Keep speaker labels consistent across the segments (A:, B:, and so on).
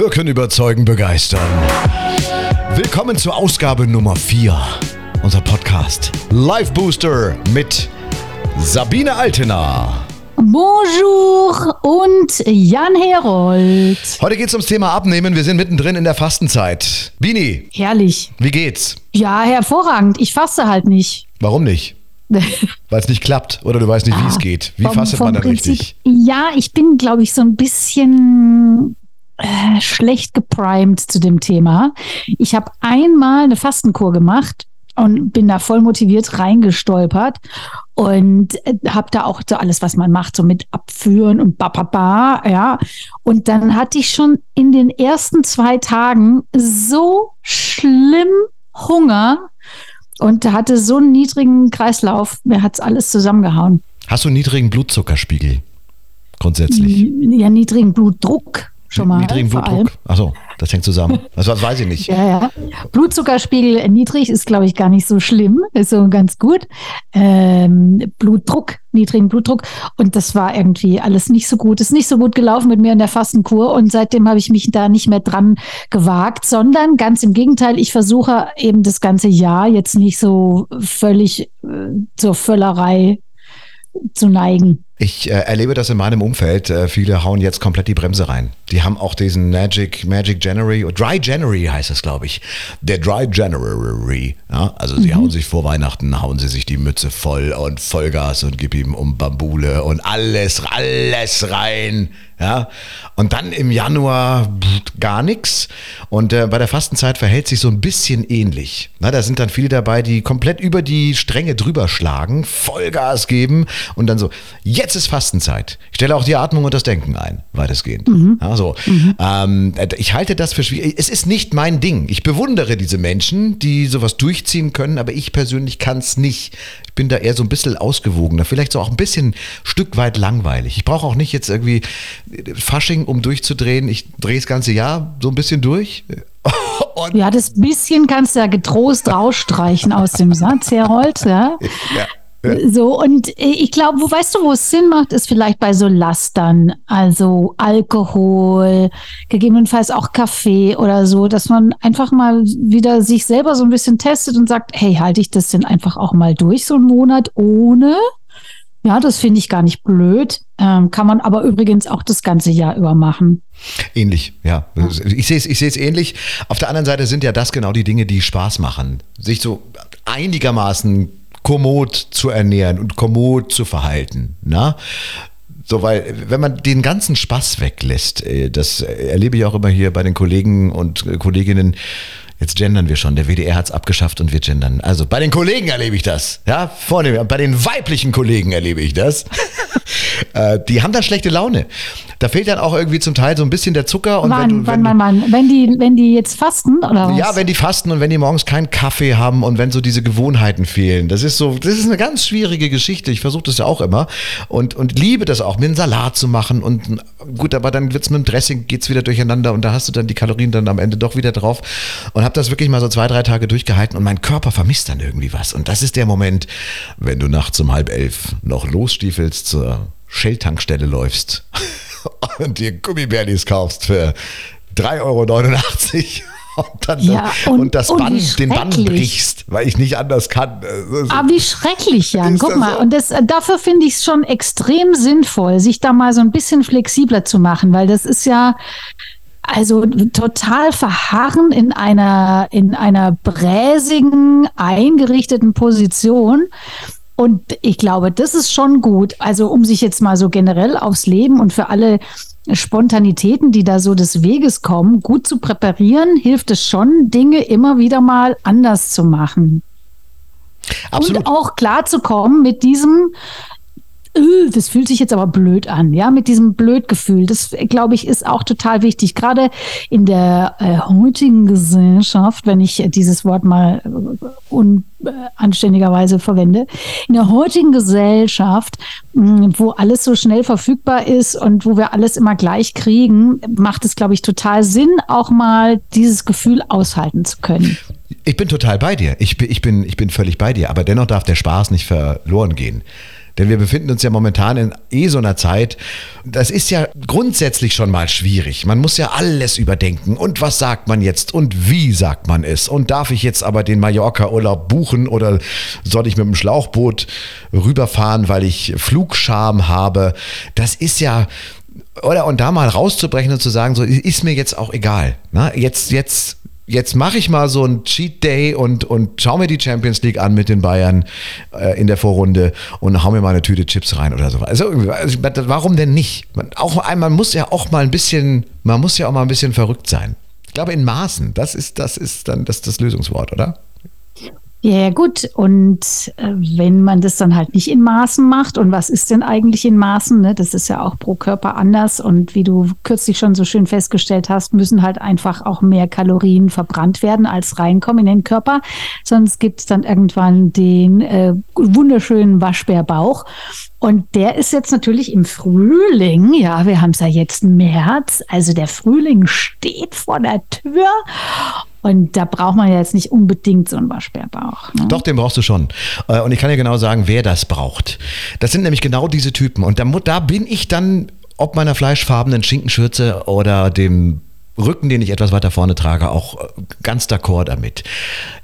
A: Wirken, überzeugen, begeistern. Willkommen zur Ausgabe Nummer 4. Unser Podcast Live Booster mit Sabine Altena.
B: Bonjour und Jan Herold.
A: Heute geht es ums Thema Abnehmen. Wir sind mittendrin in der Fastenzeit. Bini,
B: Herrlich.
A: wie geht's?
B: Ja, hervorragend. Ich faste halt nicht.
A: Warum nicht? Weil es nicht klappt oder du weißt nicht, wie es geht. Wie
B: Vom-
A: fastet
B: vom
A: man dann
B: Prinzip-
A: richtig?
B: Ja, ich bin, glaube ich, so ein bisschen äh, schlecht geprimed zu dem Thema. Ich habe einmal eine Fastenkur gemacht und bin da voll motiviert reingestolpert und habe da auch so alles, was man macht, so mit Abführen und bababa, ja. Und dann hatte ich schon in den ersten zwei Tagen so schlimm Hunger und hatte so einen niedrigen Kreislauf, mir hat's alles zusammengehauen.
A: Hast du einen niedrigen Blutzuckerspiegel? Grundsätzlich.
B: Ja, niedrigen Blutdruck schon mal.
A: niedrigen. Blutdruck. Achso, das hängt zusammen. Das was weiß ich nicht.
B: Ja, ja. Blutzuckerspiegel niedrig ist, glaube ich, gar nicht so schlimm, ist so ganz gut. Ähm, Blutdruck, niedrigen Blutdruck. Und das war irgendwie alles nicht so gut. Ist nicht so gut gelaufen mit mir in der Fastenkur. Und seitdem habe ich mich da nicht mehr dran gewagt, sondern ganz im Gegenteil, ich versuche eben das ganze Jahr jetzt nicht so völlig äh, zur Völlerei zu neigen.
A: Ich äh, erlebe das in meinem Umfeld. Äh, viele hauen jetzt komplett die Bremse rein. Die haben auch diesen Magic, Magic January, oder Dry January heißt es, glaube ich. Der Dry January. Ja? Also sie hauen sich vor Weihnachten, hauen sie sich die Mütze voll und Vollgas und gib ihm um Bambule und alles, alles rein. Ja? Und dann im Januar gar nichts. Und äh, bei der Fastenzeit verhält sich so ein bisschen ähnlich. Na, da sind dann viele dabei, die komplett über die Stränge drüber schlagen, Vollgas geben und dann so, jetzt ist Fastenzeit. Ich stelle auch die Atmung und das Denken ein, weitestgehend. Ja, so. Ähm, ich halte das für schwierig. Es ist nicht mein Ding. Ich bewundere diese Menschen, die sowas durchziehen können, aber ich persönlich kann es nicht. Ich bin da eher so ein bisschen ausgewogener, vielleicht so auch ein bisschen Stück weit langweilig. Ich brauche auch nicht jetzt irgendwie Fasching, um durchzudrehen. Ich drehe das ganze Jahr so ein bisschen durch. Und
B: Ja, das bisschen kannst du ja getrost rausstreichen aus dem Satz, Herold. Ja.
A: ja,
B: So, und ich glaube, wo weißt du, wo es Sinn macht, ist vielleicht bei so Lastern, also Alkohol, gegebenenfalls auch Kaffee oder so, dass man einfach mal wieder sich selber so ein bisschen testet und sagt, hey, halte ich das denn einfach auch mal durch, so einen Monat ohne? Ja, das finde ich gar nicht blöd. Ähm, kann man aber übrigens auch das ganze Jahr über machen.
A: Ähnlich, ja. Ich sehe es ich ähnlich. Auf der anderen Seite sind ja das genau die Dinge, die Spaß machen. Sich so einigermaßen kommod zu ernähren und kommod zu verhalten. Na? So, weil, wenn man den ganzen Spaß weglässt, äh, das erlebe ich auch immer hier bei den Kollegen und äh, Kolleginnen, Jetzt gendern wir schon. Der WDR hat es abgeschafft und wir gendern. Also bei den Kollegen erlebe ich das. Ja, vorne, bei den weiblichen Kollegen erlebe ich das. äh, die haben dann schlechte Laune. Da fehlt dann auch irgendwie zum Teil so ein bisschen der Zucker. Und
B: wann,
A: wenn du, wenn
B: wann, wann? Wenn die, wenn die jetzt fasten oder was?
A: ja, wenn die fasten und wenn die morgens keinen Kaffee haben und wenn so diese Gewohnheiten fehlen. Das ist so, das ist eine ganz schwierige Geschichte. Ich versuche das ja auch immer und, und liebe das auch, mir einen Salat zu machen und gut, aber dann wird's mit dem Dressing, geht's wieder durcheinander und da hast du dann die Kalorien dann am Ende doch wieder drauf und habe das wirklich mal so zwei, drei Tage durchgehalten und mein Körper vermisst dann irgendwie was. Und das ist der Moment, wenn du nachts um halb elf noch losstiefelst zur Shell-Tankstelle läufst und dir Gummibärlis kaufst für 3,89 Euro. Und dann
B: Ja, und-
A: und, das
B: und wie
A: Band, den Band brichst, weil ich nicht anders kann. Also,
B: Ah, wie schrecklich, Jan. Guck
A: das
B: mal.
A: so?
B: Und das, dafür finde ich es schon extrem sinnvoll, sich da mal so ein bisschen flexibler zu machen, weil das ist ja also total verharren in einer, in einer bräsigen, eingerichteten Position. Und ich glaube, das ist schon gut. Also, um sich jetzt mal so generell aufs Leben und für alle Spontanitäten, die da so des Weges kommen, gut zu präparieren, hilft es schon, Dinge immer wieder mal anders zu machen.
A: absolut.
B: Und auch klar zu kommen mit diesem, "Äh, das fühlt sich jetzt aber blöd an, ja, mit diesem Blödgefühl. Das, glaube ich, ist auch total wichtig. Gerade in der äh, heutigen Gesellschaft, wenn ich dieses Wort mal äh, unanständigerweise verwende, in der heutigen Gesellschaft, mh, wo alles so schnell verfügbar ist und wo wir alles immer gleich kriegen, macht es, glaube ich, total Sinn, auch mal dieses Gefühl aushalten zu können.
A: Ich bin total bei dir. Ich ich, bin, ich bin völlig bei dir. Aber dennoch darf der Spaß nicht verloren gehen. Denn wir befinden uns ja momentan in eh so einer Zeit, das ist ja grundsätzlich schon mal schwierig. Man muss ja alles überdenken. Und was sagt man jetzt? Und wie sagt man es? Und darf ich jetzt aber den Mallorca-Urlaub buchen oder soll ich mit dem Schlauchboot rüberfahren, weil ich Flugscham habe? Das ist ja oder und da mal rauszubrechen und zu sagen, so ist mir jetzt auch egal. Na, jetzt, jetzt, jetzt mache ich mal so ein Cheat Day und, und schau mir die Champions League an mit den Bayern äh, in der Vorrunde und hau mir mal eine Tüte Chips rein oder so. Also, also warum denn nicht? Man, auch, man muss ja auch mal ein bisschen, man muss ja auch mal ein bisschen verrückt sein. Ich glaube in Maßen, das ist, das ist dann das, das Lösungswort, oder?
B: Ja, ja, gut. Und äh, wenn man das dann halt nicht in Maßen macht, und was ist denn eigentlich in Maßen? Ne? Das ist ja auch pro Körper anders. Und wie du kürzlich schon so schön festgestellt hast, müssen halt einfach auch mehr Kalorien verbrannt werden, als reinkommen in den Körper. Sonst gibt es dann irgendwann den äh, wunderschönen Waschbärbauch. Und der ist jetzt natürlich im Frühling, ja, wir haben es ja jetzt März, also der Frühling steht vor der Tür und da braucht man ja jetzt nicht unbedingt so einen Waschbärbauch.
A: Ne? Doch, den brauchst du schon. Äh, und ich kann dir genau sagen, wer das braucht. Das sind nämlich genau diese Typen. Und da, da bin ich dann, ob meiner fleischfarbenen Schinkenschürze oder dem Rücken, den ich etwas weiter vorne trage, auch äh, ganz d'accord damit.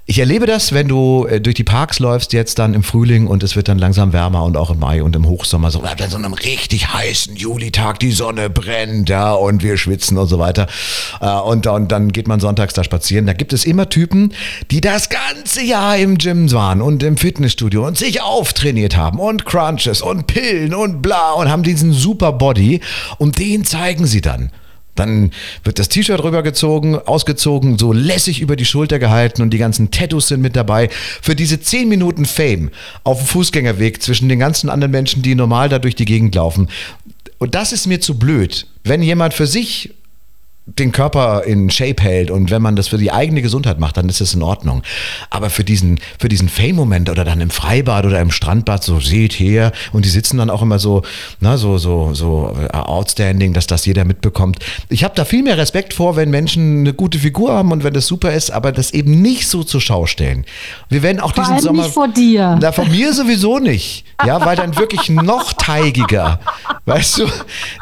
A: Ich erlebe das, wenn du äh, durch die Parks läufst, jetzt dann im Frühling und es wird dann langsam wärmer und auch im Mai und im Hochsommer, so an so einem richtig heißen Julitag, die Sonne brennt, ja, und wir schwitzen und so weiter. Äh, und, und dann geht man sonntags da spazieren. Da gibt es immer Typen, die das ganze Jahr im Gym waren und im Fitnessstudio und sich auftrainiert haben und Crunches und Pillen und bla und haben diesen super Body und den zeigen sie dann. Dann wird das T-Shirt rübergezogen, ausgezogen, so lässig über die Schulter gehalten und die ganzen Tattoos sind mit dabei. Für diese 10 Minuten Fame auf dem Fußgängerweg zwischen den ganzen anderen Menschen, die normal da durch die Gegend laufen. Und das ist mir zu blöd. Wenn jemand für sich den Körper in Shape hält und wenn man das für die eigene Gesundheit macht, dann ist das in Ordnung. Aber für diesen, für diesen Fame-Moment oder dann im Freibad oder im Strandbad, so seht her, und die sitzen dann auch immer so, na, so, so, so äh, outstanding, dass das jeder mitbekommt. Ich habe da viel mehr Respekt vor, wenn Menschen eine gute Figur haben und wenn das super ist, aber das eben nicht so zur Schau stellen. Wir werden auch
B: vor
A: diesen Sommer.
B: Nicht vor dir.
A: Na, von mir sowieso nicht. Ja, weil dann wirklich noch teigiger. Weißt du,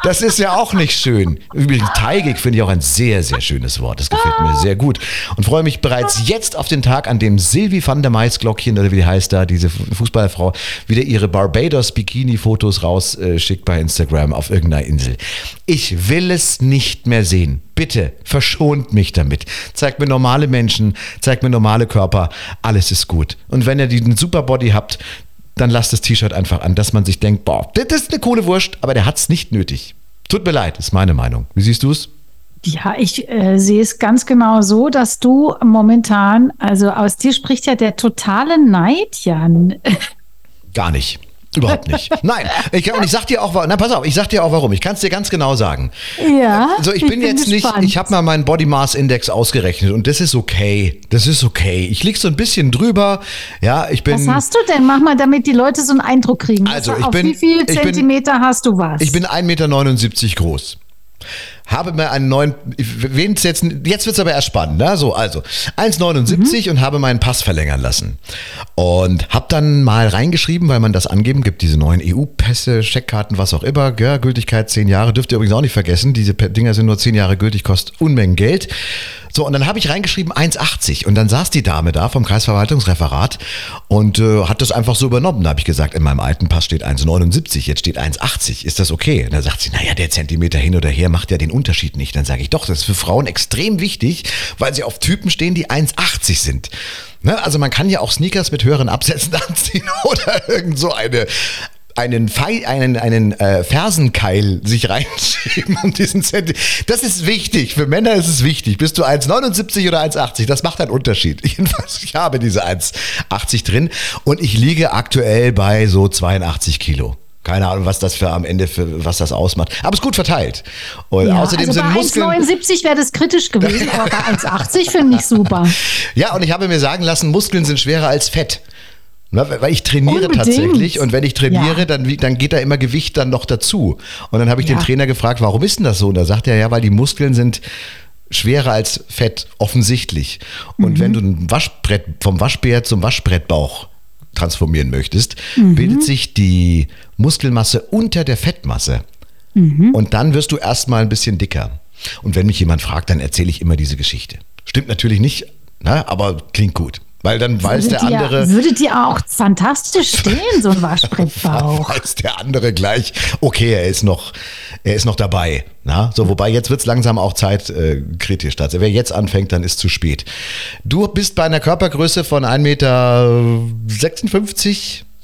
A: das ist ja auch nicht schön. Übrigens, teigig finde ich auch ein sehr, sehr schönes Wort. Das gefällt mir sehr gut. Und freue mich bereits jetzt auf den Tag, an dem Sylvie van der Maisglockchen, oder wie die heißt da, diese Fußballfrau, wieder ihre Barbados-Bikini-Fotos rausschickt äh, bei Instagram auf irgendeiner Insel. Ich will es nicht mehr sehen. Bitte, verschont mich damit. Zeigt mir normale Menschen, zeigt mir normale Körper. Alles ist gut. Und wenn ihr diesen Superbody habt, dann lasst das T-Shirt einfach an, dass man sich denkt, boah, das ist eine coole Wurst, aber der hat es nicht nötig. Tut mir leid, ist meine Meinung. Wie siehst du es?
B: Ja, ich äh, sehe es ganz genau so, dass du momentan, also aus dir spricht ja der totale Neid, Jan.
A: Gar nicht. Überhaupt nicht. Nein. Ich, und ich sag dir auch, na pass auf, ich sag dir auch warum. Ich kann es dir ganz genau sagen.
B: Ja.
A: Also ich, ich bin, bin, jetzt gespannt. nicht, ich habe mal meinen Body Mass Index ausgerechnet und das ist okay. Das ist okay. Ich lieg so ein bisschen drüber. Ja, ich bin.
B: Was hast du denn? Mach mal, damit die Leute so einen Eindruck kriegen.
A: Also, ich
B: auf
A: bin,
B: wie viel Zentimeter
A: bin,
B: hast du was?
A: Ich bin 1,79 Meter groß habe mir einen neuen, wen jetzt, jetzt wird es aber erst spannend, ne? So, also 1,79 mhm. und habe meinen Pass verlängern lassen. Und habe dann mal reingeschrieben, weil man das angeben gibt, diese neuen EU-Pässe, Scheckkarten, was auch immer, ja, Gültigkeit 10 Jahre, dürft ihr übrigens auch nicht vergessen, diese Dinger sind nur 10 Jahre gültig, kostet Unmengen Geld. So, und dann habe ich reingeschrieben 1,80 und dann saß die Dame da vom Kreisverwaltungsreferat und äh, hat das einfach so übernommen. Da habe ich gesagt, in meinem alten Pass steht 1,79, jetzt steht 1,80, ist das okay? Und dann sagt sie, naja, der Zentimeter hin oder her macht ja den Unterschied nicht. Dann sage ich, doch, das ist für Frauen extrem wichtig, weil sie auf Typen stehen, die 1,80 sind. Ne? Also man kann ja auch Sneakers mit höheren Absätzen anziehen oder irgend so eine einen, Pfeil, einen, einen äh, Fersenkeil sich reinschieben um diesen Zentimeter. Das ist wichtig. Für Männer ist es wichtig. Bist du 1,79 oder 1,80? Das macht einen Unterschied. Jedenfalls, ich habe diese 1,80 drin und ich liege aktuell bei so 82 Kilo. Keine Ahnung, was das für am Ende für was das ausmacht. Aber es ist gut verteilt. Und ja, außerdem also
B: sind
A: bei Muskeln.
B: 1,79 wäre das kritisch gewesen, aber bei 1,80 finde ich super.
A: Ja, und ich habe mir sagen lassen, Muskeln sind schwerer als Fett. Na, weil ich trainiere Unbedingt. tatsächlich und wenn ich trainiere, ja. dann, dann geht da immer Gewicht dann noch dazu. Und dann habe ich ja. den Trainer gefragt, warum ist denn das so? Und da sagt er, ja, weil die Muskeln sind schwerer als Fett, offensichtlich. Und mhm. wenn du ein Waschbrett, vom Waschbär zum Waschbrettbauch transformieren möchtest, bildet sich die Muskelmasse unter der Fettmasse. Und dann wirst du erstmal ein bisschen dicker. Und wenn mich jemand fragt, dann erzähle ich immer diese Geschichte. Stimmt natürlich nicht, ne, aber klingt gut. Weil dann weiß der
B: dir,
A: andere.
B: Würde dir auch fantastisch stehen, so ein Waschbrettbauch.
A: weiß der andere gleich, okay, er ist noch, er ist noch dabei. Na? So, wobei jetzt wird es langsam auch Zeit äh. Also wer jetzt anfängt, dann ist zu spät. Du bist bei einer Körpergröße von 1,56 Meter,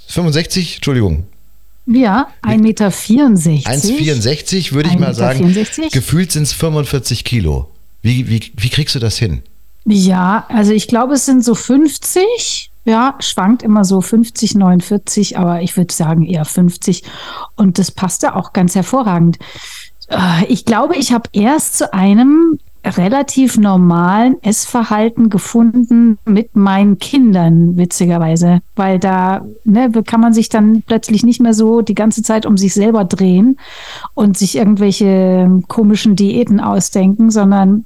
A: 65, Entschuldigung,
B: Ja, 1,64 Meter.
A: 1,64 würde ich mal sagen.
B: 1,64?
A: Gefühlt sind es 45 Kilo. Wie, wie, wie kriegst du das hin?
B: Ja, also ich glaube, es sind so 50. Ja, schwankt immer so 50, 49, aber ich würde sagen eher 50. Und das passt ja auch ganz hervorragend. Äh, Ich glaube, ich habe erst zu einem relativ normalen Essverhalten gefunden mit meinen Kindern, witzigerweise. Weil da ne, kann man sich dann plötzlich nicht mehr so die ganze Zeit um sich selber drehen und sich irgendwelche komischen Diäten ausdenken, sondern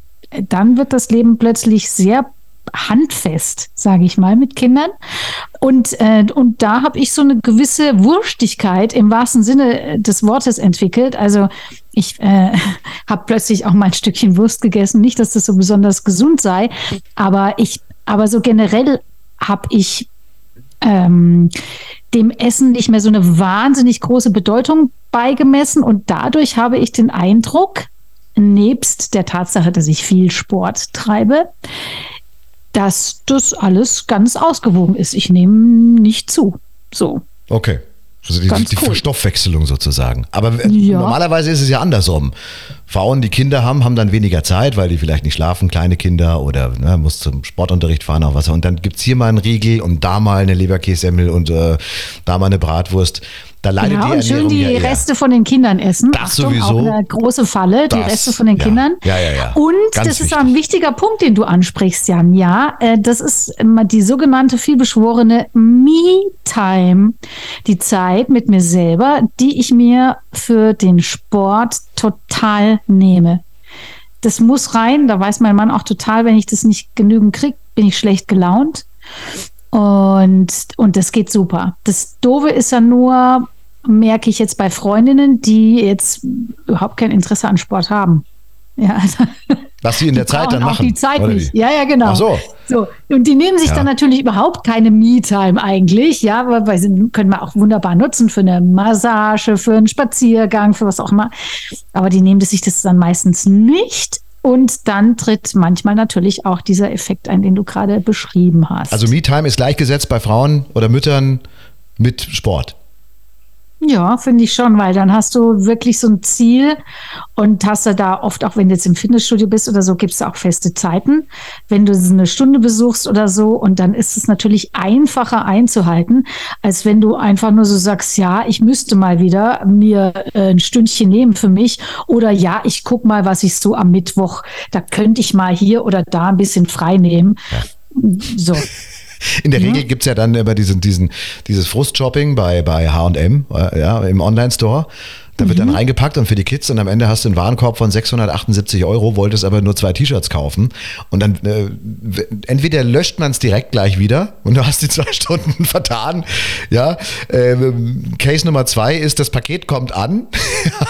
B: dann wird das Leben plötzlich sehr handfest, sage ich mal, mit Kindern. Und, äh, und da habe ich so eine gewisse Wurstigkeit im wahrsten Sinne des Wortes entwickelt. Also ich äh, habe plötzlich auch mal ein Stückchen Wurst gegessen. Nicht, dass das so besonders gesund sei, aber ich, aber so generell habe ich ähm, dem Essen nicht mehr so eine wahnsinnig große Bedeutung beigemessen und dadurch habe ich den Eindruck, nebst der Tatsache, dass ich viel Sport treibe, dass das alles ganz ausgewogen ist. Ich nehme nicht zu. So.
A: Okay. Also die, die
B: cool.
A: Verstoffwechselung sozusagen. Aber äh,
B: Ja.
A: normalerweise ist es ja andersrum. Frauen, die Kinder haben, haben dann weniger Zeit, weil die vielleicht nicht schlafen, kleine Kinder oder ne, muss zum Sportunterricht fahren auch was. Und dann gibt's hier mal einen Riegel und da mal eine Leberkässemmel und äh, da mal eine Bratwurst. Da leidet
B: Ja,
A: die
B: und schön die
A: ja.
B: Reste von den Kindern essen.
A: Das
B: Achtung,
A: sowieso.
B: Auch eine große Falle, die
A: Das,
B: Reste von den
A: ja.
B: Kindern.
A: Ja, ja, ja.
B: Und
A: Ganz
B: das ist
A: wichtig.
B: auch ein wichtiger Punkt, den du ansprichst, Jan. Ja, äh, das ist die sogenannte vielbeschworene Me-Time. Die Zeit mit mir selber, die ich mir für den Sport total nehme. Das muss rein, da weiß mein Mann auch total, wenn ich das nicht genügend kriege, bin ich schlecht gelaunt. Und, und das geht super. Das Doofe ist ja nur, merke ich jetzt bei Freundinnen, die jetzt überhaupt kein Interesse an Sport haben. Ja,
A: Was sie in der Zeit dann machen.
B: die Zeit nicht. Ja, ja, genau.
A: Ach so.
B: So, und die nehmen sich
A: Ja.
B: dann natürlich überhaupt keine Me-Time eigentlich, ja, weil, weil sie können wir auch wunderbar nutzen für eine Massage, für einen Spaziergang, für was auch immer. Aber die nehmen sich das dann meistens nicht. Und dann tritt manchmal natürlich auch dieser Effekt ein, den du gerade beschrieben hast.
A: Also Me-Time ist gleichgesetzt bei Frauen oder Müttern mit Sport.
B: Ja, finde ich schon, weil dann hast du wirklich so ein Ziel und hast du da oft, auch wenn du jetzt im Fitnessstudio bist oder so, gibt es auch feste Zeiten, wenn du so eine Stunde besuchst oder so und dann ist es natürlich einfacher einzuhalten, als wenn du einfach nur so sagst, ja, ich müsste mal wieder mir äh, ein Stündchen nehmen für mich oder ja, ich guck mal, was ich so am Mittwoch, da könnte ich mal hier oder da ein bisschen frei nehmen. So.
A: In der Regel gibt's ja dann immer diesen, diesen, dieses Frustshopping bei, bei HM, ja, im Online-Store. Da wird dann
B: Mhm.
A: reingepackt und für die Kids und am Ende hast du einen Warenkorb von 678 Euro, wolltest aber nur zwei T-Shirts kaufen. Und dann äh, entweder löscht man es direkt gleich wieder und du hast die zwei Stunden vertan. Ja, ähm, Case Nummer zwei ist, das Paket kommt an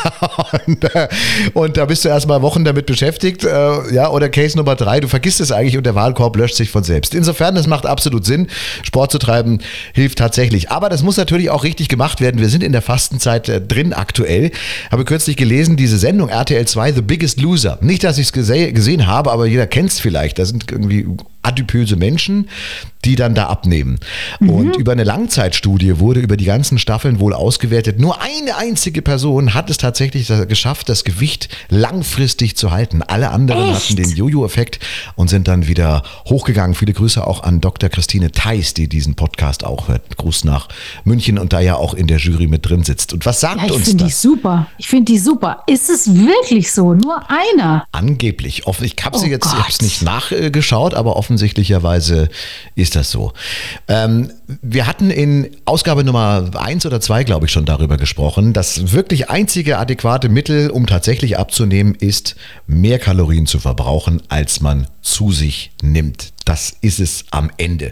A: und, äh, und da bist du erstmal Wochen damit beschäftigt. Äh, ja, oder Case Nummer drei, du vergisst es eigentlich und der Warenkorb löscht sich von selbst. Insofern, das macht absolut Sinn. Sport zu treiben hilft tatsächlich. Aber das muss natürlich auch richtig gemacht werden. Wir sind in der Fastenzeit äh, drin aktuell. Habe kürzlich gelesen, diese Sendung RTL 2, The Biggest Loser. Nicht, dass ich es gese gesehen habe, aber jeder kennt es vielleicht. Da sind irgendwie adipöse Menschen, die dann da abnehmen. Und über eine Langzeitstudie wurde über die ganzen Staffeln wohl ausgewertet. Nur eine einzige Person hat es tatsächlich geschafft, das Gewicht langfristig zu halten. Alle anderen
B: Echt?
A: hatten den Jojo-Effekt und sind dann wieder hochgegangen. Viele Grüße auch an Dr. Christine Theis, die diesen Podcast auch hört. Gruß nach München und da ja auch in der Jury mit drin sitzt. Und was sagt
B: Ja, ich
A: uns
B: finde die
A: das?
B: super. Ich finde die super. Ist es wirklich so? Nur einer?
A: Angeblich. Offen- Ich habe sie
B: Oh
A: jetzt ich nicht nachgeschaut, aber offensichtlicherweise ist das so. Ähm, wir hatten in Ausgabe Nummer eins oder zwei, glaube ich, schon darüber gesprochen. Das wirklich einzige adäquate Mittel, um tatsächlich abzunehmen, ist, mehr Kalorien zu verbrauchen, als man zu sich nimmt. Das ist es am Ende.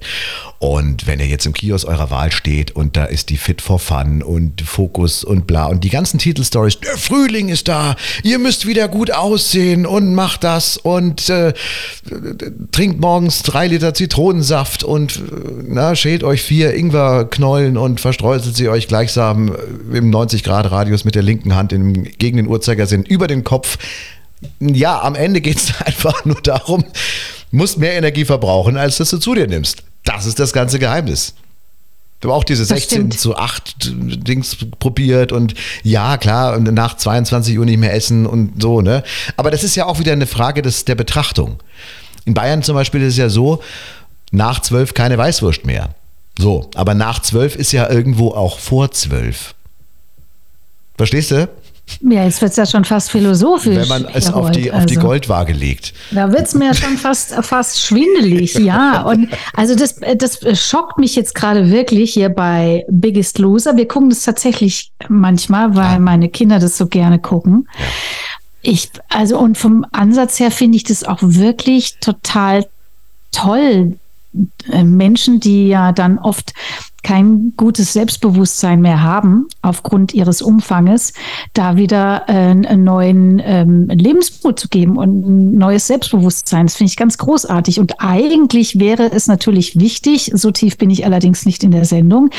A: Und wenn ihr jetzt im Kiosk eurer Wahl steht und da ist die Fit for Fun und Fokus und bla und die ganzen Titelstories, der Frühling ist da, ihr müsst wieder gut aussehen und macht das und äh, trinkt morgens drei Liter Zitronensaft und äh, na, schält euch vier Ingwerknollen und verstreuselt sie euch gleichsam im 90 Grad Radius mit der linken Hand im, gegen den Uhrzeigersinn über den Kopf. Ja, am Ende geht es einfach nur darum, musst mehr Energie verbrauchen, als dass du zu dir nimmst. Das ist das ganze Geheimnis. Ich habe auch diese 16 zu 8 Dings probiert und ja, klar, nach 22 Uhr nicht mehr essen und so, ne? Aber das ist ja auch wieder eine Frage des, der Betrachtung. In Bayern zum Beispiel ist es ja so, nach 12 keine Weißwurst mehr. So, aber nach 12 ist ja irgendwo auch vor 12. Verstehst du?
B: Ja, jetzt wird es ja schon fast philosophisch.
A: Wenn man es auf die, auf die also. Goldwaage legt.
B: Da wird es mir schon fast, fast schwindelig, ja. Und also das, das schockt mich jetzt gerade wirklich hier bei Biggest Loser. Wir gucken das tatsächlich manchmal, weil ja. meine Kinder das so gerne gucken. Ja. Ich, also und vom Ansatz her finde ich das auch wirklich total toll. Äh, Menschen, die ja dann oft kein gutes Selbstbewusstsein mehr haben aufgrund ihres Umfanges, da wieder äh, einen neuen ähm, Lebensmut zu geben und ein neues Selbstbewusstsein. Das finde ich ganz großartig. Und eigentlich wäre es natürlich wichtig, so tief bin ich allerdings nicht in der Sendung,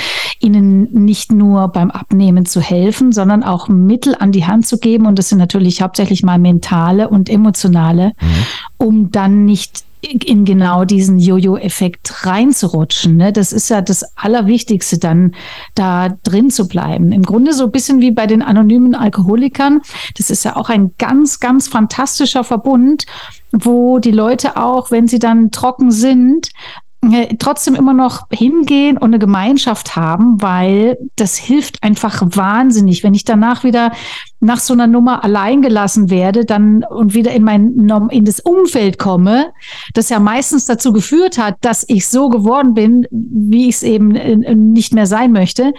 B: ihnen nicht nur beim Abnehmen zu helfen, sondern auch Mittel an die Hand zu geben. Und das sind natürlich hauptsächlich mal mentale und emotionale, mhm. um dann nicht in genau diesen Jojo-Effekt reinzurutschen. Ne? Das ist ja das Allerwichtigste, dann da drin zu bleiben. Im Grunde so ein bisschen wie bei den anonymen Alkoholikern. Das ist ja auch ein ganz, ganz fantastischer Verbund, wo die Leute auch, wenn sie dann trocken sind, trotzdem immer noch hingehen und eine Gemeinschaft haben, weil das hilft einfach wahnsinnig. Wenn ich danach wieder nach so einer Nummer allein gelassen werde, dann und wieder in mein in das Umfeld komme, das ja meistens dazu geführt hat, dass ich so geworden bin, wie ich es eben äh, nicht mehr sein möchte.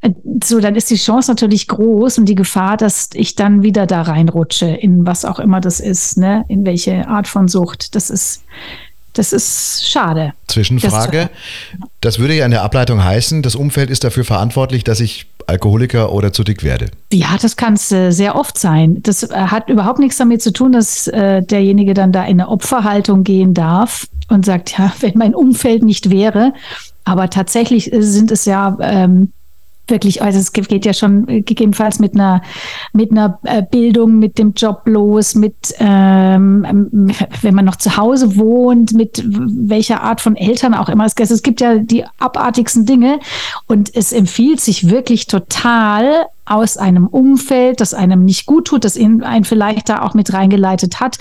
B: Äh, so, dann ist die Chance natürlich groß und die Gefahr, dass ich dann wieder da reinrutsche, in was auch immer das ist, ne, in welche Art von Sucht. Das ist das ist schade.
A: Zwischenfrage. Das würde ja in der Ableitung heißen, das Umfeld ist dafür verantwortlich, dass ich Alkoholiker oder zu dick werde.
B: Ja, das kann es äh, sehr oft sein. Das äh, hat überhaupt nichts damit zu tun, dass äh, derjenige dann da in eine Opferhaltung gehen darf und sagt, ja, wenn mein Umfeld nicht wäre. Aber tatsächlich sind es ja ähm, wirklich, also es geht ja schon gegebenenfalls mit einer, mit einer äh, Bildung, mit dem Job los, mit, ähm, wenn man noch zu Hause wohnt, mit welcher Art von Eltern auch immer. Es gibt ja die abartigsten Dinge und es empfiehlt sich wirklich total aus einem Umfeld, das einem nicht gut tut, das einen vielleicht da auch mit reingeleitet hat,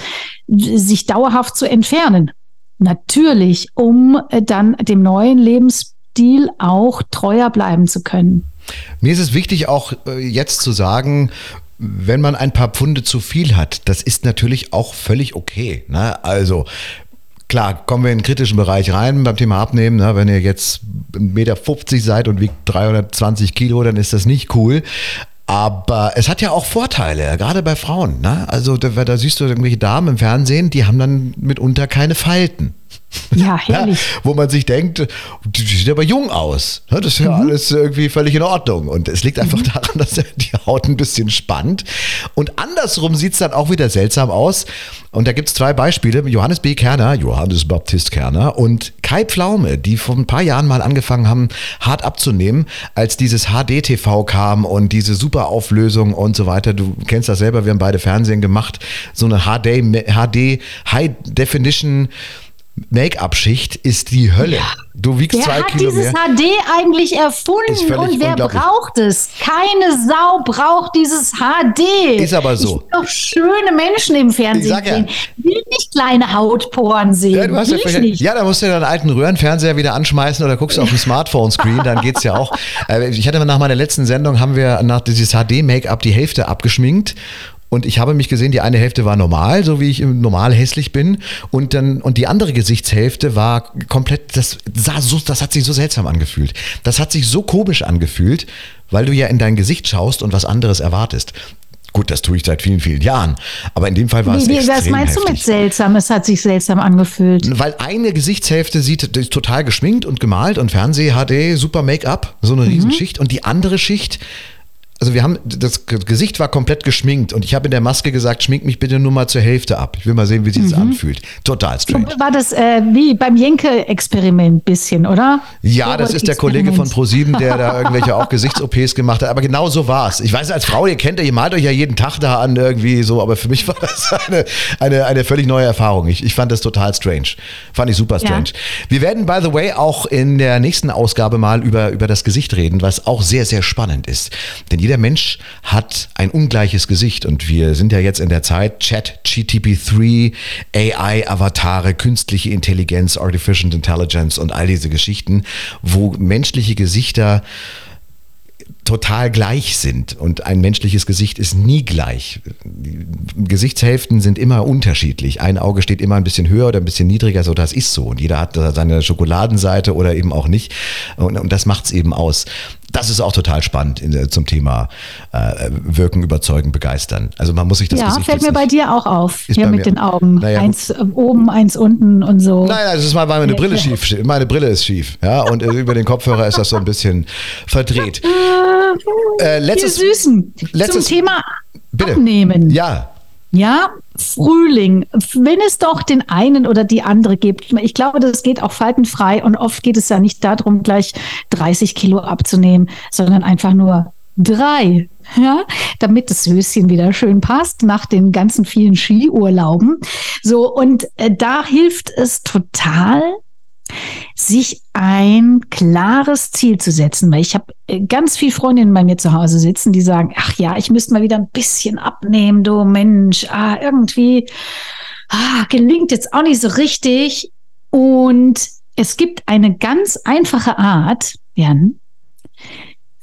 B: sich dauerhaft zu entfernen. Natürlich, um dann dem neuen Lebensstil auch treuer bleiben zu können.
A: Mir ist es wichtig, auch äh, jetzt zu sagen, wenn man ein paar Pfunde zu viel hat, das ist natürlich auch völlig okay. Ne? Also Klar, kommen wir in den kritischen Bereich rein beim Thema Abnehmen. Ne? Wenn ihr jetzt 1,50 Meter seid und wiegt 320 Kilo, dann ist das nicht cool. Aber es hat ja auch Vorteile, gerade bei Frauen. Ne? Also da, da siehst du irgendwelche Damen im Fernsehen, die haben dann mitunter keine Falten.
B: Ja, herrlich.
A: Ja, wo man sich denkt, die sieht aber jung aus. Das ist ja mhm. alles irgendwie völlig in Ordnung. Und es liegt einfach mhm. daran, dass die Haut ein bisschen spannt. Und andersrum sieht es dann auch wieder seltsam aus. Und da gibt es zwei Beispiele. Johannes B. Kerner, Johannes Baptist Kerner und Kai Pflaume, die vor ein paar Jahren mal angefangen haben, hart abzunehmen, als dieses HD-TV kam und diese Superauflösung und so weiter. Du kennst das selber, wir haben beide Fernsehen gemacht. So eine HD, HD High Definition Make-up-Schicht ist die Hölle. Ja. Du wiegst wer zwei Kilo mehr.
B: Wer hat dieses HD eigentlich erfunden und wer braucht es? Keine Sau braucht dieses HD.
A: Ist aber so.
B: Ich will doch schöne Menschen im Fernsehen ja. sehen. Ich will nicht kleine Hautporen sehen. Ja, du hast
A: ja, nicht. ja, da musst du deinen alten Röhrenfernseher wieder anschmeißen oder guckst auf dem Smartphone-Screen, dann geht's ja auch. Äh, ich hatte nach meiner letzten Sendung haben wir nach dieses HD-Make-up die Hälfte abgeschminkt und ich habe mich gesehen, die eine Hälfte war normal, so wie ich normal hässlich bin. Und dann, und die andere Gesichtshälfte war komplett, das sah so, das hat sich so seltsam angefühlt. Das hat sich so komisch angefühlt, weil du ja in dein Gesicht schaust und was anderes erwartest. Gut, das tue ich seit vielen, vielen Jahren. Aber in dem Fall war es
B: wie,
A: extrem
B: was meinst du mit
A: heftig.
B: seltsam? Es hat sich seltsam angefühlt.
A: Weil eine Gesichtshälfte sieht ist total geschminkt und gemalt und Fernseh, HD, super Make-up, so
B: Mhm.
A: eine Riesenschicht. Und die andere Schicht, also wir haben, das Gesicht war komplett geschminkt und ich habe in der Maske gesagt, schmink mich bitte nur mal zur Hälfte ab. Ich will mal sehen, wie sich
B: Mhm.
A: das anfühlt. Total strange.
B: War das äh, wie beim Jenke-Experiment bisschen, oder?
A: Ja, das ist der Kollege von ProSieben, der da irgendwelche auch Gesichts-OPs gemacht hat. Aber genau so war es. Ich weiß, als Frau, ihr kennt, ihr malt euch ja jeden Tag da an irgendwie so, aber für mich war das eine, eine, eine völlig neue Erfahrung. Ich, ich fand das total strange. Fand ich super strange. Wir werden, by the way, auch in der nächsten Ausgabe mal über, über das Gesicht reden, was auch sehr, sehr spannend ist. Denn jeder Mensch hat ein ungleiches Gesicht und wir sind ja jetzt in der Zeit Chat, GTP3, AI-Avatare, künstliche Intelligenz, Artificial Intelligence und all diese Geschichten, wo menschliche Gesichter total gleich sind und ein menschliches Gesicht ist nie gleich. Die Gesichtshälften sind immer unterschiedlich. Ein Auge steht immer ein bisschen höher oder ein bisschen niedriger, so das ist so. Und jeder hat seine Schokoladenseite oder eben auch nicht. Und, und das macht es eben aus. Das ist auch total spannend in, zum Thema äh, Wirken, Überzeugen, Begeistern. Also man muss sich das
B: Ja,
A: Gesicht
B: fällt mir bei dir auch auf. Hier mit
A: mir-
B: den Augen.
A: Naja,
B: eins äh, oben, eins unten und so.
A: Nein, nein, das ist mal, weil meine Brille schief, meine Brille ist schief, ja, und äh, über den Kopfhörer ist das so ein bisschen verdreht. Äh,
B: Ihr
A: letztes,
B: Süßen.
A: letztes-
B: Zum Thema
A: Bitte.
B: Abnehmen.
A: ja,
B: Ja, Frühling. Wenn es doch den einen oder die andere gibt. Ich glaube, das geht auch faltenfrei und oft geht es ja nicht darum, gleich 30 Kilo abzunehmen, sondern einfach nur drei. Ja, damit das Höschen wieder schön passt nach den ganzen vielen Skiurlauben. So, und äh, da hilft es total, sich ein klares Ziel zu setzen, weil ich habe äh, ganz viele Freundinnen bei mir zu Hause sitzen, die sagen, ach ja, ich müsste mal wieder ein bisschen abnehmen, du Mensch, ah, irgendwie ah, gelingt jetzt auch nicht so richtig. Und es gibt eine ganz einfache Art, Jan,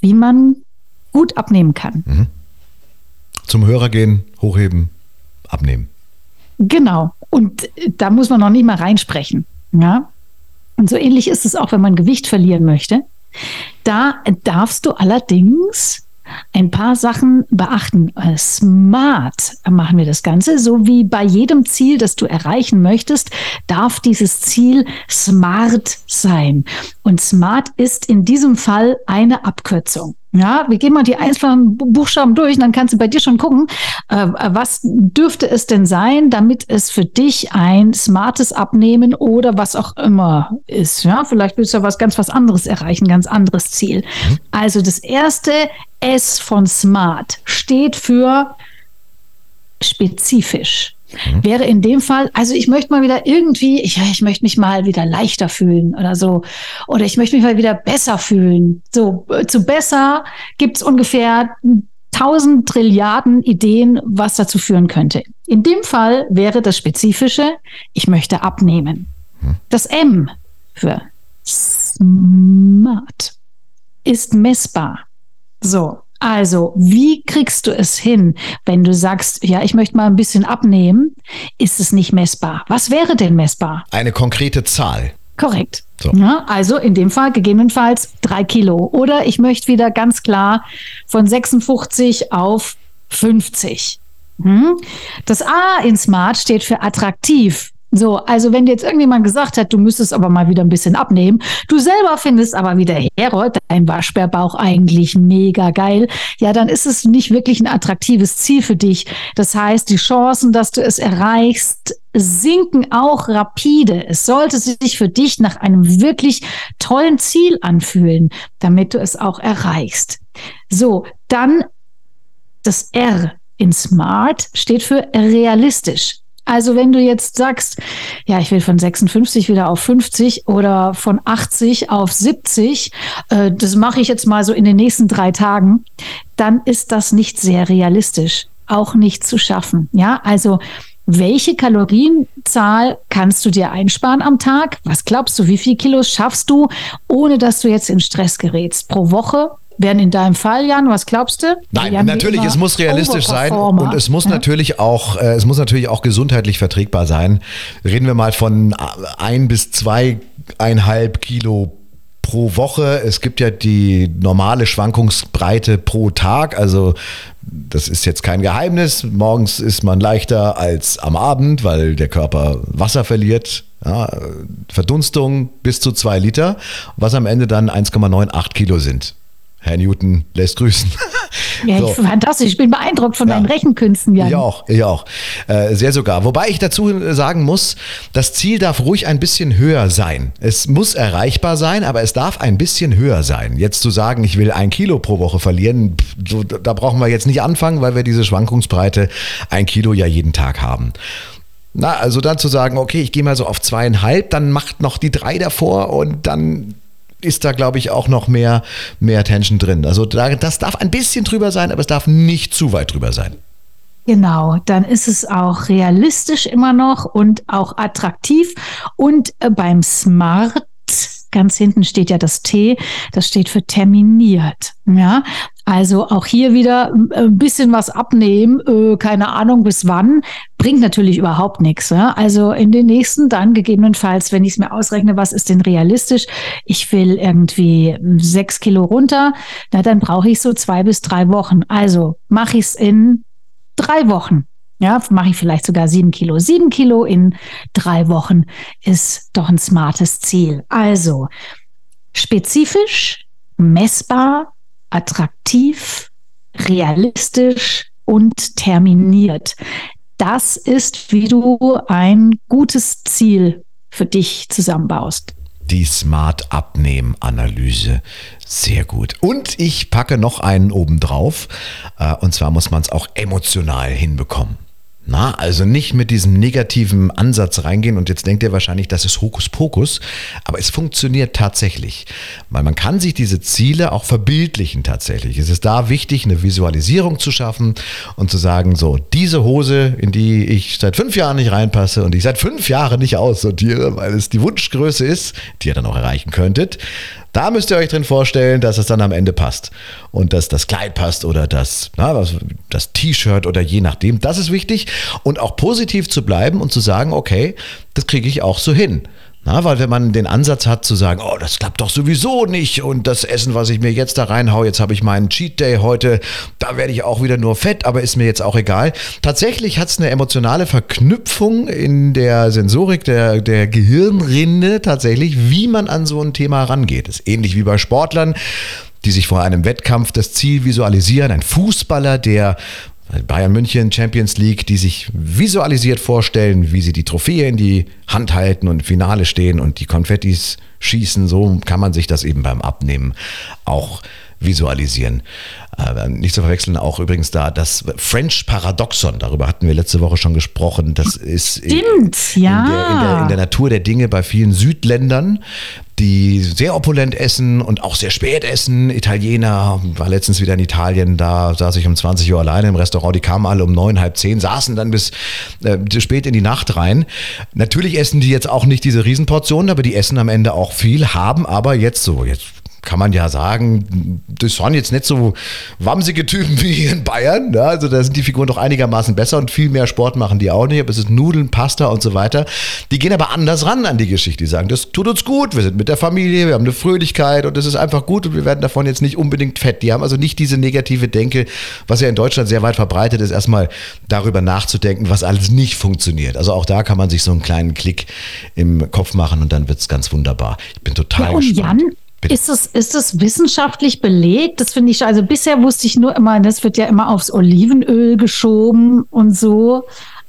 B: wie man gut abnehmen kann.
A: zum Hörer gehen, hochheben, abnehmen.
B: Genau. Und äh, da muss man noch nicht mal reinsprechen. Ja. Und so ähnlich ist es auch, wenn man Gewicht verlieren möchte. Da darfst du allerdings ein paar Sachen beachten. Äh, Smart machen wir das Ganze. So wie bei jedem Ziel, das du erreichen möchtest, darf dieses Ziel smart sein. Und smart ist in diesem Fall eine Abkürzung. Ja, wir gehen mal die einzelnen Bu- Buchstaben durch und dann kannst du bei dir schon gucken, äh, was dürfte es denn sein, damit es für dich ein smartes Abnehmen oder was auch immer ist. Ja, vielleicht willst du ja was ganz was anderes erreichen, ganz anderes Ziel. Also das erste S von smart steht für spezifisch. Wäre in dem Fall, also ich möchte mal wieder irgendwie, ich, ich möchte mich mal wieder leichter fühlen oder so. Oder ich möchte mich mal wieder besser fühlen. So, äh, zu besser gibt es ungefähr 1000 Trilliarden Ideen, was dazu führen könnte. In dem Fall wäre das Spezifische, ich möchte abnehmen. Das M für smart ist messbar. So, also, wie kriegst du es hin, wenn du sagst, ja, ich möchte mal ein bisschen abnehmen, ist es nicht messbar? Was wäre denn messbar?
A: Eine konkrete Zahl.
B: Korrekt.
A: So.
B: Ja, also in dem Fall gegebenenfalls drei Kilo. Oder ich möchte wieder ganz klar von 56 auf 50. Hm? Das A in Smart steht für attraktiv. So, also wenn dir jetzt irgendjemand gesagt hat, du müsstest aber mal wieder ein bisschen abnehmen, du selber findest aber wieder, Herold, dein Waschbärbauch eigentlich mega geil, ja, dann ist es nicht wirklich ein attraktives Ziel für dich. Das heißt, die Chancen, dass du es erreichst, sinken auch rapide. Es sollte sich für dich nach einem wirklich tollen Ziel anfühlen, damit du es auch erreichst. So, dann das R in Smart steht für realistisch. Also wenn du jetzt sagst, ja, ich will von 56 wieder auf 50 oder von 80 auf 70, äh, das mache ich jetzt mal so in den nächsten drei Tagen, dann ist das nicht sehr realistisch, auch nicht zu schaffen. Ja, also welche Kalorienzahl kannst du dir einsparen am Tag? Was glaubst du, wie viel Kilos schaffst du, ohne dass du jetzt in Stress gerätst? Pro Woche? Wären in deinem Fall, Jan, was glaubst du?
A: Nein,
B: Jan,
A: natürlich, es muss realistisch sein und es muss
B: Ja?
A: natürlich auch, äh, es muss natürlich auch gesundheitlich vertretbar sein. Reden wir mal von äh, ein bis zweieinhalb Kilo pro Woche. Es gibt ja die normale Schwankungsbreite pro Tag. Also das ist jetzt kein Geheimnis. Morgens ist man leichter als am Abend, weil der Körper Wasser verliert. Ja, Verdunstung bis zu zwei Liter, was am Ende dann 1,98 Kilo sind. Herr Newton lässt grüßen.
B: Ja, so. fantastisch. Ich bin beeindruckt von ja. deinen Rechenkünsten,
A: Jan. Ich auch, ich auch. Äh, sehr sogar. Wobei ich dazu sagen muss, das Ziel darf ruhig ein bisschen höher sein. Es muss erreichbar sein, aber es darf ein bisschen höher sein. Jetzt zu sagen, ich will ein Kilo pro Woche verlieren, so, da brauchen wir jetzt nicht anfangen, weil wir diese Schwankungsbreite ein Kilo ja jeden Tag haben. Na, also dann zu sagen, okay, ich gehe mal so auf zweieinhalb, dann macht noch die drei davor und dann ist da, glaube ich, auch noch mehr, mehr Tension drin. Also da, das darf ein bisschen drüber sein, aber es darf nicht zu weit drüber sein.
B: Genau, dann ist es auch realistisch immer noch und auch attraktiv. Und äh, beim Smart ganz hinten steht ja das T, das steht für terminiert. Ja, also auch hier wieder äh, ein bisschen was abnehmen, äh, keine Ahnung bis wann, bringt natürlich überhaupt nichts. Ja? Also in den nächsten dann gegebenenfalls, wenn ich es mir ausrechne, was ist denn realistisch? Ich will irgendwie sechs Kilo runter, na dann brauche ich so zwei bis drei Wochen. Also mache ich es in drei Wochen. Ja, mache ich vielleicht sogar sieben Kilo. Sieben Kilo in drei Wochen ist doch ein smartes Ziel. Also spezifisch, messbar, attraktiv, realistisch und terminiert. Das ist, wie du ein gutes Ziel für dich zusammenbaust.
A: Die Smart Abnehmen Analyse. Sehr gut. Und ich packe noch einen oben drauf. Äh, und zwar muss man es auch emotional hinbekommen. Na, also nicht mit diesem negativen Ansatz reingehen und jetzt denkt ihr wahrscheinlich, das ist Hokuspokus, aber es funktioniert tatsächlich, weil man kann sich diese Ziele auch verbildlichen tatsächlich. Es ist da wichtig, eine Visualisierung zu schaffen und zu sagen, so, diese Hose, in die ich seit fünf Jahren nicht reinpasse und ich seit fünf Jahren nicht aussortiere, weil es die Wunschgröße ist, die ihr dann auch erreichen könntet, da müsst ihr euch drin vorstellen, dass es dann am Ende passt. Und dass das Kleid passt oder das, das T-Shirt oder je nachdem. Das ist wichtig. Und auch positiv zu bleiben und zu sagen, okay, das kriege ich auch so hin. Na, weil wenn man den Ansatz hat zu sagen, oh, das klappt doch sowieso nicht und das Essen, was ich mir jetzt da reinhaue, jetzt habe ich meinen Cheat Day heute, da werde ich auch wieder nur fett, aber ist mir jetzt auch egal. Tatsächlich hat es eine emotionale Verknüpfung in der Sensorik der, der Gehirnrinde tatsächlich, wie man an so ein Thema rangeht. Das ist ähnlich wie bei Sportlern die sich vor einem Wettkampf das Ziel visualisieren. Ein Fußballer, der Bayern München, Champions League, die sich visualisiert vorstellen, wie sie die Trophäe in die Hand halten und im Finale stehen und die Konfettis schießen. So kann man sich das eben beim Abnehmen auch visualisieren. Äh, nicht zu verwechseln auch übrigens da das French Paradoxon, darüber hatten wir letzte Woche schon gesprochen. Das ist
B: Stimmt, in, ja.
A: in, der, in, der, in der Natur der Dinge bei vielen Südländern, die sehr opulent essen und auch sehr spät essen. Italiener, war letztens wieder in Italien, da saß ich um 20 Uhr alleine im Restaurant, die kamen alle um neun, halb zehn, saßen dann bis äh, spät in die Nacht rein. Natürlich essen die jetzt auch nicht diese Riesenportionen, aber die essen am Ende auch viel, haben aber jetzt so, jetzt kann man ja sagen, das waren jetzt nicht so wamsige Typen wie hier in Bayern. Ne? Also da sind die Figuren doch einigermaßen besser und viel mehr Sport machen die auch nicht. Aber es ist Nudeln, Pasta und so weiter. Die gehen aber anders ran an die Geschichte. Die sagen, das tut uns gut, wir sind mit der Familie, wir haben eine Fröhlichkeit und das ist einfach gut und wir werden davon jetzt nicht unbedingt fett. Die haben also nicht diese negative Denke, was ja in Deutschland sehr weit verbreitet ist, erstmal darüber nachzudenken, was alles nicht funktioniert. Also auch da kann man sich so einen kleinen Klick im Kopf machen und dann wird es ganz wunderbar. Ich bin total ja, und gespannt. Jan,
B: ist es, ist es wissenschaftlich belegt? Das finde ich, also bisher wusste ich nur immer, das wird ja immer aufs Olivenöl geschoben und so.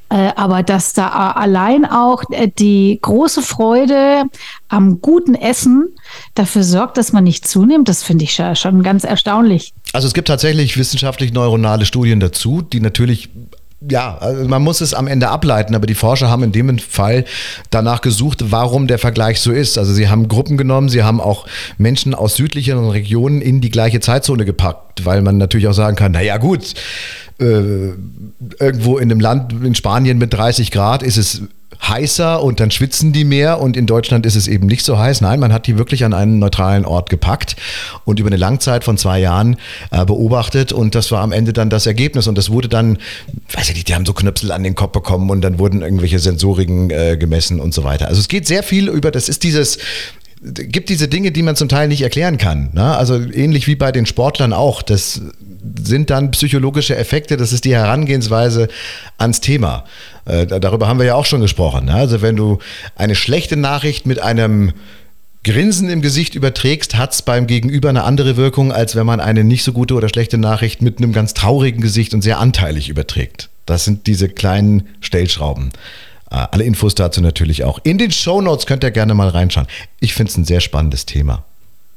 B: Äh, aber dass da allein auch äh, die große Freude am guten Essen dafür sorgt, dass man nicht zunimmt, das finde ich schon ganz erstaunlich.
A: Also es gibt tatsächlich wissenschaftlich neuronale Studien dazu, die natürlich ja, also man muss es am Ende ableiten, aber die Forscher haben in dem Fall danach gesucht, warum der Vergleich so ist. Also sie haben Gruppen genommen, sie haben auch Menschen aus südlicheren Regionen in die gleiche Zeitzone gepackt, weil man natürlich auch sagen kann, naja gut, äh, irgendwo in einem Land in Spanien mit 30 Grad ist es heißer und dann schwitzen die mehr und in Deutschland ist es eben nicht so heiß. Nein, man hat die wirklich an einen neutralen Ort gepackt und über eine Langzeit von zwei Jahren äh, beobachtet und das war am Ende dann das Ergebnis und das wurde dann, weiß ich nicht, die haben so Knöpsel an den Kopf bekommen und dann wurden irgendwelche Sensoriken äh, gemessen und so weiter. Also es geht sehr viel über, das ist dieses gibt diese Dinge, die man zum Teil nicht erklären kann. Ne? Also ähnlich wie bei den Sportlern auch. Das sind dann psychologische Effekte, das ist die Herangehensweise ans Thema. Äh, darüber haben wir ja auch schon gesprochen. Ne? Also wenn du eine schlechte Nachricht mit einem Grinsen im Gesicht überträgst, hat es beim Gegenüber eine andere Wirkung, als wenn man eine nicht so gute oder schlechte Nachricht mit einem ganz traurigen Gesicht und sehr anteilig überträgt. Das sind diese kleinen Stellschrauben. Äh, alle Infos dazu natürlich auch. In den Show Notes könnt ihr gerne mal reinschauen. Ich finde es ein sehr spannendes Thema.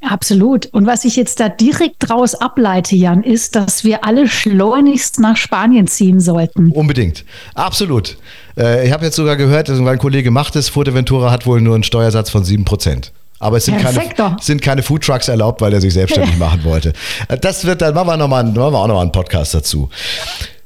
B: Absolut. Und was ich jetzt da direkt draus ableite, Jan, ist, dass wir alle schleunigst nach Spanien ziehen sollten.
A: Unbedingt. Absolut. Äh, ich habe jetzt sogar gehört, dass ein Kollege macht es, Fuerteventura hat wohl nur einen Steuersatz von 7%. Aber es sind keine, sind keine Foodtrucks erlaubt, weil er sich selbstständig machen wollte. Äh, das wird, dann machen wir, noch mal, machen wir auch nochmal einen Podcast dazu.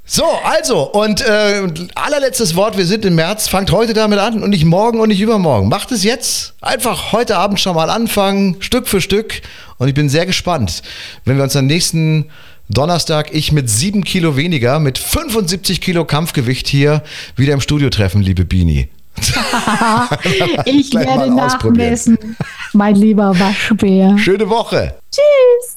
A: So, also, und äh, allerletztes Wort, wir sind im März, fangt heute damit an und nicht morgen und nicht übermorgen. Macht es jetzt. Einfach heute Abend schon mal anfangen, Stück für Stück. Und ich bin sehr gespannt, wenn wir uns am nächsten Donnerstag, ich mit sieben Kilo weniger, mit 75 Kilo Kampfgewicht hier wieder im Studio treffen, liebe Bini.
B: ich werde nachmessen, mein lieber Waschbär.
A: Schöne Woche.
B: Tschüss.